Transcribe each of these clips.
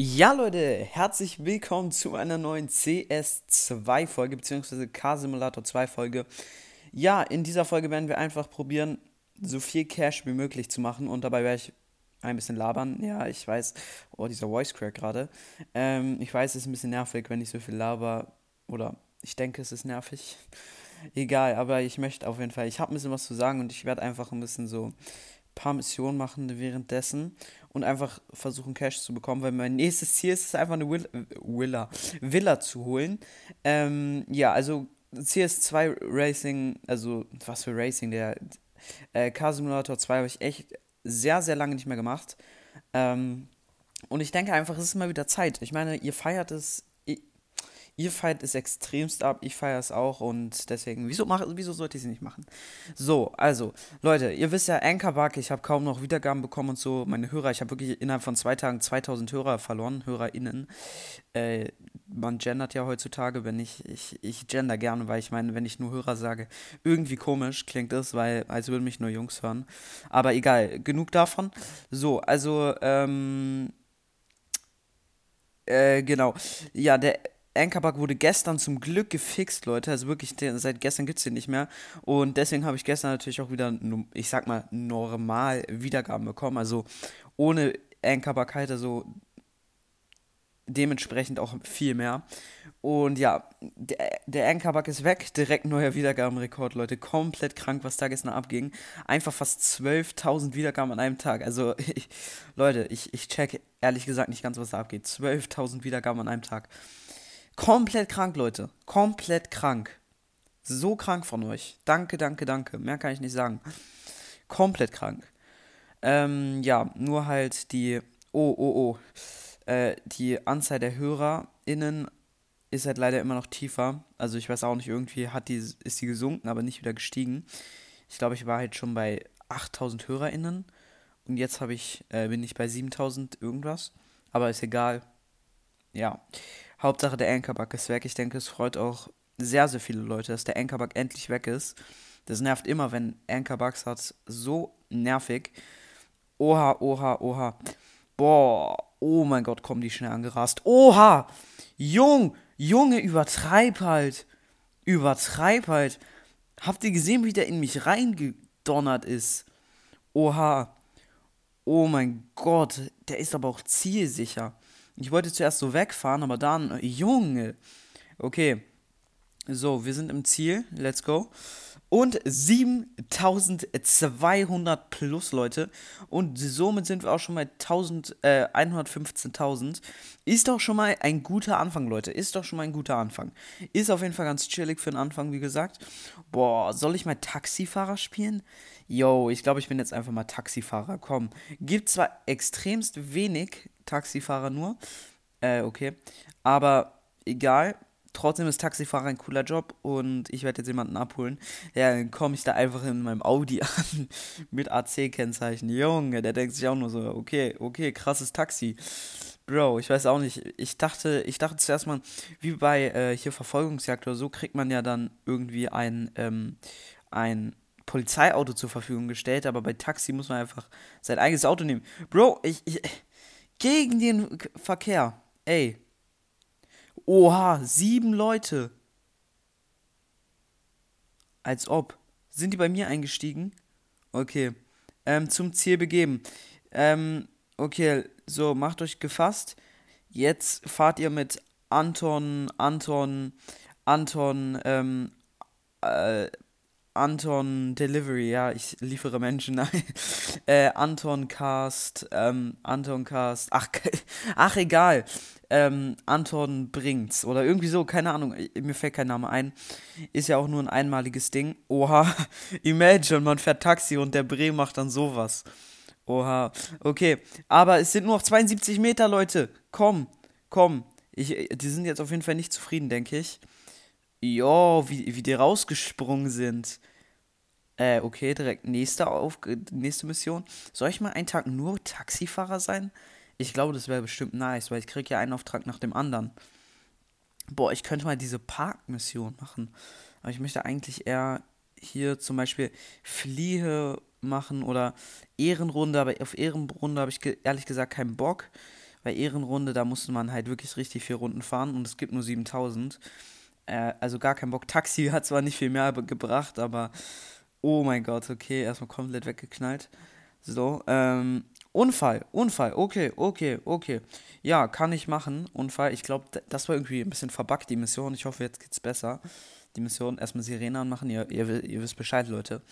Ja, Leute, herzlich willkommen zu einer neuen CS2-Folge, beziehungsweise K-Simulator 2-Folge. Ja, in dieser Folge werden wir einfach probieren, so viel Cash wie möglich zu machen und dabei werde ich ein bisschen labern. Ja, ich weiß, oh, dieser Voice Crack gerade. Ähm, ich weiß, es ist ein bisschen nervig, wenn ich so viel laber, oder ich denke, es ist nervig. Egal, aber ich möchte auf jeden Fall, ich habe ein bisschen was zu sagen und ich werde einfach ein bisschen so paar Missionen machen währenddessen und einfach versuchen, Cash zu bekommen, weil mein nächstes Ziel ist es einfach eine Will Villa, Villa zu holen. Ähm, ja, also CS2 Racing, also was für Racing, der äh, Car Simulator 2 habe ich echt sehr, sehr lange nicht mehr gemacht. Ähm, und ich denke einfach, es ist mal wieder Zeit. Ich meine, ihr feiert es Ihr feiert es extremst ab, ich feiere es auch und deswegen, wieso, mach, wieso sollte ich sie nicht machen? So, also, Leute, ihr wisst ja, Anchorbug, ich habe kaum noch Wiedergaben bekommen und so. Meine Hörer, ich habe wirklich innerhalb von zwei Tagen 2000 Hörer verloren, HörerInnen. Äh, man gendert ja heutzutage, wenn ich, ich, ich gender gerne, weil ich meine, wenn ich nur Hörer sage, irgendwie komisch klingt es, weil, als würden mich nur Jungs hören. Aber egal, genug davon. So, also, ähm, äh, genau. Ja, der Anchorbug wurde gestern zum Glück gefixt, Leute. Also wirklich, seit gestern gibt es den nicht mehr. Und deswegen habe ich gestern natürlich auch wieder, ich sag mal, normal Wiedergaben bekommen. Also ohne Anchorbug halt, also dementsprechend auch viel mehr. Und ja, der, der Anchorbug ist weg. Direkt neuer Wiedergabenrekord, Leute. Komplett krank, was da gestern abging. Einfach fast 12.000 Wiedergaben an einem Tag. Also, ich, Leute, ich, ich check ehrlich gesagt nicht ganz, was da abgeht. 12.000 Wiedergaben an einem Tag. Komplett krank, Leute. Komplett krank. So krank von euch. Danke, danke, danke. Mehr kann ich nicht sagen. Komplett krank. Ähm, ja, nur halt die. Oh, oh, oh. Äh, die Anzahl der HörerInnen ist halt leider immer noch tiefer. Also ich weiß auch nicht, irgendwie hat die, ist die gesunken, aber nicht wieder gestiegen. Ich glaube, ich war halt schon bei 8000 HörerInnen. Und jetzt ich, äh, bin ich bei 7000 irgendwas. Aber ist egal. Ja. Hauptsache der Anchorbug ist weg. Ich denke, es freut auch sehr, sehr viele Leute, dass der Anchorbug endlich weg ist. Das nervt immer, wenn Anchorbugs hat. So nervig. Oha, oha, oha. Boah, oh mein Gott, kommen die schnell angerast. Oha! Jung, Junge, übertreib halt. Übertreib halt. Habt ihr gesehen, wie der in mich reingedonnert ist? Oha. Oh mein Gott, der ist aber auch zielsicher. Ich wollte zuerst so wegfahren, aber dann, Junge. Okay. So, wir sind im Ziel. Let's go. Und 7200 plus Leute. Und somit sind wir auch schon bei 1000, äh, 115.000. Ist doch schon mal ein guter Anfang, Leute. Ist doch schon mal ein guter Anfang. Ist auf jeden Fall ganz chillig für den Anfang, wie gesagt. Boah, soll ich mal Taxifahrer spielen? Yo, ich glaube, ich bin jetzt einfach mal Taxifahrer. Komm. Gibt zwar extremst wenig Taxifahrer nur. Äh, okay. Aber egal. Trotzdem ist Taxifahrer ein cooler Job und ich werde jetzt jemanden abholen. Ja, dann komme ich da einfach in meinem Audi an mit AC-Kennzeichen. Junge, der denkt sich auch nur so, okay, okay, krasses Taxi. Bro, ich weiß auch nicht. Ich dachte, ich dachte zuerst mal, wie bei äh, hier Verfolgungsjagd oder so, kriegt man ja dann irgendwie ein, ähm, ein Polizeiauto zur Verfügung gestellt, aber bei Taxi muss man einfach sein eigenes Auto nehmen. Bro, ich, ich gegen den Verkehr. Ey. Oha, sieben Leute. Als ob. Sind die bei mir eingestiegen? Okay. Ähm, zum Ziel begeben. Ähm, okay, so, macht euch gefasst. Jetzt fahrt ihr mit Anton, Anton, Anton, ähm, äh, Anton Delivery, ja, ich liefere Menschen. Nein. äh, Anton Cast, ähm, Anton Cast, ach, ach egal. Ähm, Anton bringt's oder irgendwie so, keine Ahnung, mir fällt kein Name ein. Ist ja auch nur ein einmaliges Ding. Oha, imagine, man fährt Taxi und der Bre macht dann sowas. Oha, okay, aber es sind nur noch 72 Meter, Leute. Komm, komm. Ich, die sind jetzt auf jeden Fall nicht zufrieden, denke ich. Jo, wie, wie die rausgesprungen sind. Äh, okay, direkt nächste, Auf nächste Mission. Soll ich mal einen Tag nur Taxifahrer sein? Ich glaube, das wäre bestimmt nice, weil ich kriege ja einen Auftrag nach dem anderen. Boah, ich könnte mal diese Parkmission machen. Aber ich möchte eigentlich eher hier zum Beispiel Fliehe machen oder Ehrenrunde, aber auf Ehrenrunde habe ich ge ehrlich gesagt keinen Bock. Bei Ehrenrunde, da musste man halt wirklich richtig viel Runden fahren und es gibt nur 7000. Äh, also gar kein Bock. Taxi hat zwar nicht viel mehr gebracht, aber oh mein Gott, okay, erstmal komplett weggeknallt. So, ähm, Unfall, Unfall, okay, okay, okay. Ja, kann ich machen, Unfall. Ich glaube, das war irgendwie ein bisschen verbuggt, die Mission. Ich hoffe, jetzt geht's besser. Die Mission, erstmal Sirene anmachen, ihr, ihr, ihr wisst Bescheid, Leute.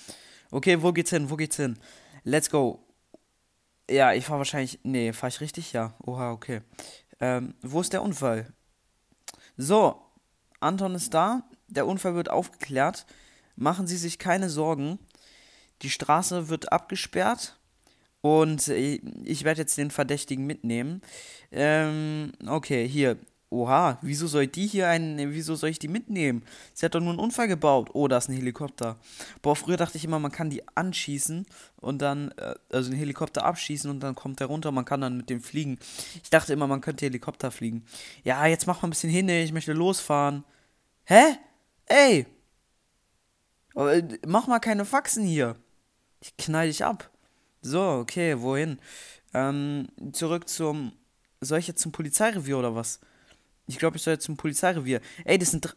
Okay, wo geht's hin, wo geht's hin? Let's go. Ja, ich fahre wahrscheinlich. Nee, fahre ich richtig? Ja. Oha, okay. Ähm, wo ist der Unfall? So, Anton ist da. Der Unfall wird aufgeklärt. Machen Sie sich keine Sorgen. Die Straße wird abgesperrt. Und ich werde jetzt den Verdächtigen mitnehmen. Ähm, okay, hier. Oha, wieso soll die hier einen, wieso soll ich die mitnehmen? Sie hat doch nur einen Unfall gebaut. Oh, da ist ein Helikopter. Boah, früher dachte ich immer, man kann die anschießen und dann, äh, also den Helikopter abschießen und dann kommt der runter, man kann dann mit dem fliegen. Ich dachte immer, man könnte Helikopter fliegen. Ja, jetzt mach mal ein bisschen hin, ich möchte losfahren. Hä? Ey! Äh, mach mal keine Faxen hier. Ich knall dich ab. So, okay, wohin? Ähm, zurück zum. Soll ich jetzt zum Polizeirevier oder was? Ich glaube, ich soll jetzt zum Polizeirevier. Ey, das sind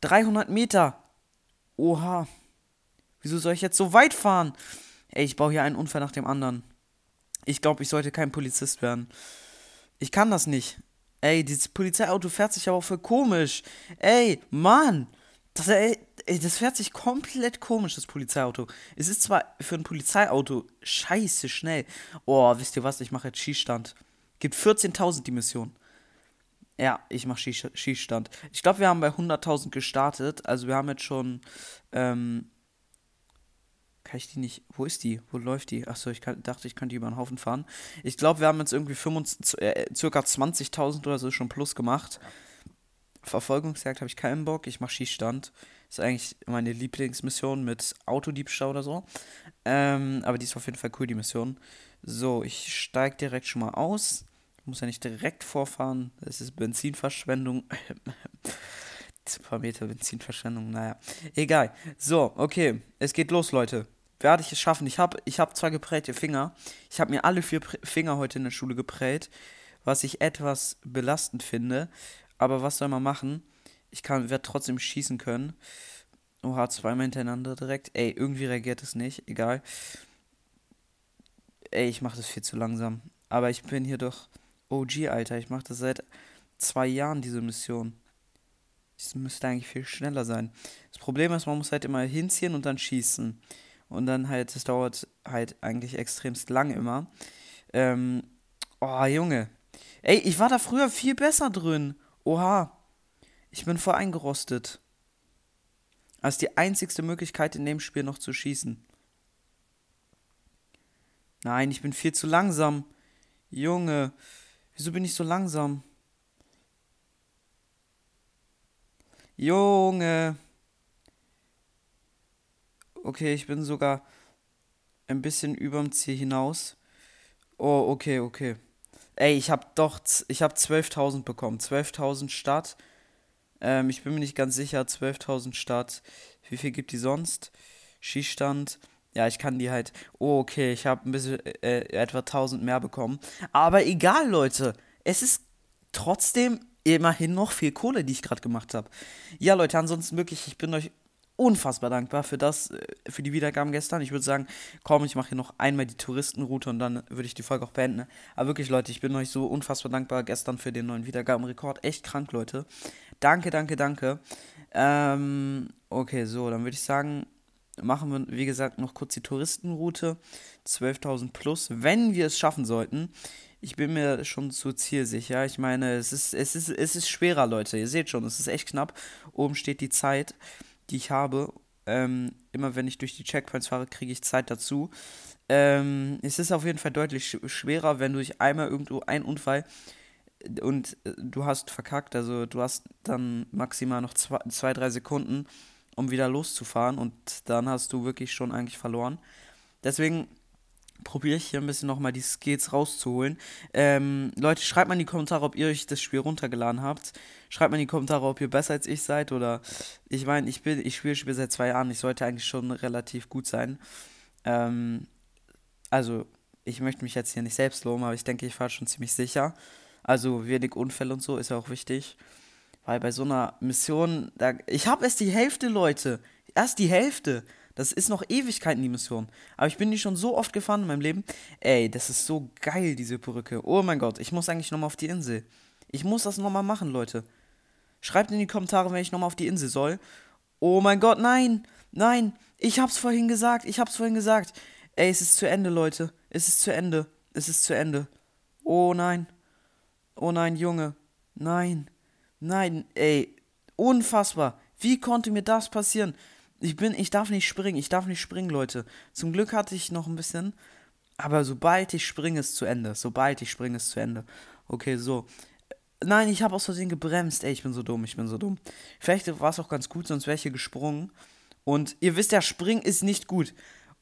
300 Meter. Oha. Wieso soll ich jetzt so weit fahren? Ey, ich baue hier einen Unfall nach dem anderen. Ich glaube, ich sollte kein Polizist werden. Ich kann das nicht. Ey, dieses Polizeiauto fährt sich aber auch voll komisch. Ey, Mann. Das, ey, ey, das fährt sich komplett komisch, das Polizeiauto. Es ist zwar für ein Polizeiauto scheiße schnell. Oh, wisst ihr was? Ich mache jetzt Schießstand. Gibt 14.000 die Mission. Ja, ich mache Schießstand. Ich glaube, wir haben bei 100.000 gestartet. Also wir haben jetzt schon. Ähm, kann ich die nicht. Wo ist die? Wo läuft die? Achso, ich kann, dachte, ich könnte die über den Haufen fahren. Ich glaube, wir haben jetzt irgendwie 25, äh, circa 20.000 oder so schon plus gemacht. Verfolgungsjagd habe ich keinen Bock. Ich mache Schießstand. Ist eigentlich meine Lieblingsmission mit Autodiebstahl oder so. Ähm, aber die ist auf jeden Fall cool, die Mission. So, ich steige direkt schon mal aus. Muss ja nicht direkt vorfahren. Das ist Benzinverschwendung. Ein paar Meter Benzinverschwendung, naja. Egal. So, okay. Es geht los, Leute. Werde ich es schaffen? Ich habe ich hab zwar geprägte Finger. Ich habe mir alle vier Finger heute in der Schule geprät. Was ich etwas belastend finde. Aber was soll man machen? Ich kann, werde trotzdem schießen können. Oha, zweimal hintereinander direkt. Ey, irgendwie reagiert es nicht. Egal. Ey, ich mache das viel zu langsam. Aber ich bin hier doch OG, Alter. Ich mache das seit zwei Jahren, diese Mission. Das müsste eigentlich viel schneller sein. Das Problem ist, man muss halt immer hinziehen und dann schießen. Und dann halt, das dauert halt eigentlich extremst lang immer. Ähm, oh, Junge. Ey, ich war da früher viel besser drin. Oha. Ich bin voll eingerostet. Das ist die einzigste Möglichkeit in dem Spiel noch zu schießen. Nein, ich bin viel zu langsam. Junge. Wieso bin ich so langsam? Junge. Okay, ich bin sogar ein bisschen überm Ziel hinaus. Oh, okay, okay. Ey, ich hab doch, ich hab 12.000 bekommen. 12.000 Start. Ähm, ich bin mir nicht ganz sicher. 12.000 Start. Wie viel gibt die sonst? Schießstand. Ja, ich kann die halt. Oh, okay, ich habe ein bisschen äh, etwa 1000 mehr bekommen. Aber egal, Leute. Es ist trotzdem immerhin noch viel Kohle, die ich gerade gemacht habe. Ja, Leute, ansonsten wirklich, ich bin euch unfassbar dankbar für das, äh, für die Wiedergaben gestern. Ich würde sagen, komm, ich mache hier noch einmal die Touristenroute und dann würde ich die Folge auch beenden. Aber wirklich, Leute, ich bin euch so unfassbar dankbar gestern für den neuen Wiedergabenrekord. Echt krank, Leute. Danke, danke, danke. Ähm, okay, so, dann würde ich sagen, machen wir, wie gesagt, noch kurz die Touristenroute. 12.000 plus, wenn wir es schaffen sollten. Ich bin mir schon zu zielsicher. Ich meine, es ist, es, ist, es ist schwerer, Leute. Ihr seht schon, es ist echt knapp. Oben steht die Zeit, die ich habe. Ähm, immer wenn ich durch die Checkpoints fahre, kriege ich Zeit dazu. Ähm, es ist auf jeden Fall deutlich schwerer, wenn du durch einmal irgendwo einen Unfall und äh, du hast verkackt. Also du hast dann maximal noch zwei, zwei drei Sekunden um wieder loszufahren und dann hast du wirklich schon eigentlich verloren. Deswegen probiere ich hier ein bisschen nochmal die Skills rauszuholen. Ähm, Leute, schreibt mal in die Kommentare, ob ihr euch das Spiel runtergeladen habt. Schreibt mal in die Kommentare, ob ihr besser als ich seid oder ich meine, ich bin, ich spiele Spiel seit zwei Jahren, ich sollte eigentlich schon relativ gut sein. Ähm, also ich möchte mich jetzt hier nicht selbst loben, aber ich denke, ich fahre schon ziemlich sicher. Also wenig Unfälle und so ist ja auch wichtig. Weil bei so einer Mission, da, ich habe erst die Hälfte, Leute. Erst die Hälfte. Das ist noch Ewigkeiten, die Mission. Aber ich bin die schon so oft gefahren in meinem Leben. Ey, das ist so geil, diese Brücke. Oh mein Gott, ich muss eigentlich nochmal auf die Insel. Ich muss das nochmal machen, Leute. Schreibt in die Kommentare, wenn ich nochmal auf die Insel soll. Oh mein Gott, nein. Nein. Ich hab's vorhin gesagt. Ich hab's vorhin gesagt. Ey, es ist zu Ende, Leute. Es ist zu Ende. Es ist zu Ende. Oh nein. Oh nein, Junge. Nein. Nein, ey. Unfassbar. Wie konnte mir das passieren? Ich bin, ich darf nicht springen, ich darf nicht springen, Leute. Zum Glück hatte ich noch ein bisschen, aber sobald ich springe, ist zu Ende. Sobald ich springe, ist zu Ende. Okay, so. Nein, ich habe aus Versehen gebremst. Ey, ich bin so dumm, ich bin so dumm. Vielleicht war es auch ganz gut, sonst wäre ich hier gesprungen. Und ihr wisst ja, springen ist nicht gut.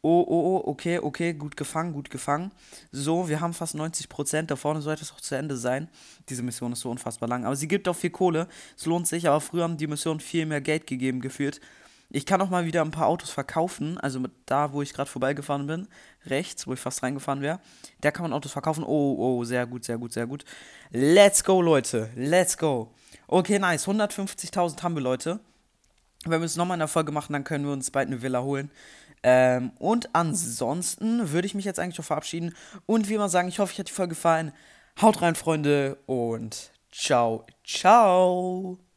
Oh, oh, oh, okay, okay, gut gefangen, gut gefangen. So, wir haben fast 90%. Da vorne sollte es auch zu Ende sein. Diese Mission ist so unfassbar lang. Aber sie gibt auch viel Kohle. Es lohnt sich, aber früher haben die Missionen viel mehr Geld gegeben, geführt. Ich kann auch mal wieder ein paar Autos verkaufen. Also da, wo ich gerade vorbeigefahren bin, rechts, wo ich fast reingefahren wäre. Da kann man Autos verkaufen. Oh, oh, sehr gut, sehr gut, sehr gut. Let's go, Leute. Let's go. Okay, nice. 150.000 haben wir, Leute. Wenn wir es nochmal in der Folge machen, dann können wir uns bald eine Villa holen. Ähm, und ansonsten würde ich mich jetzt eigentlich schon verabschieden. Und wie immer sagen, ich hoffe, euch hat die Folge gefallen. Haut rein, Freunde. Und ciao, ciao.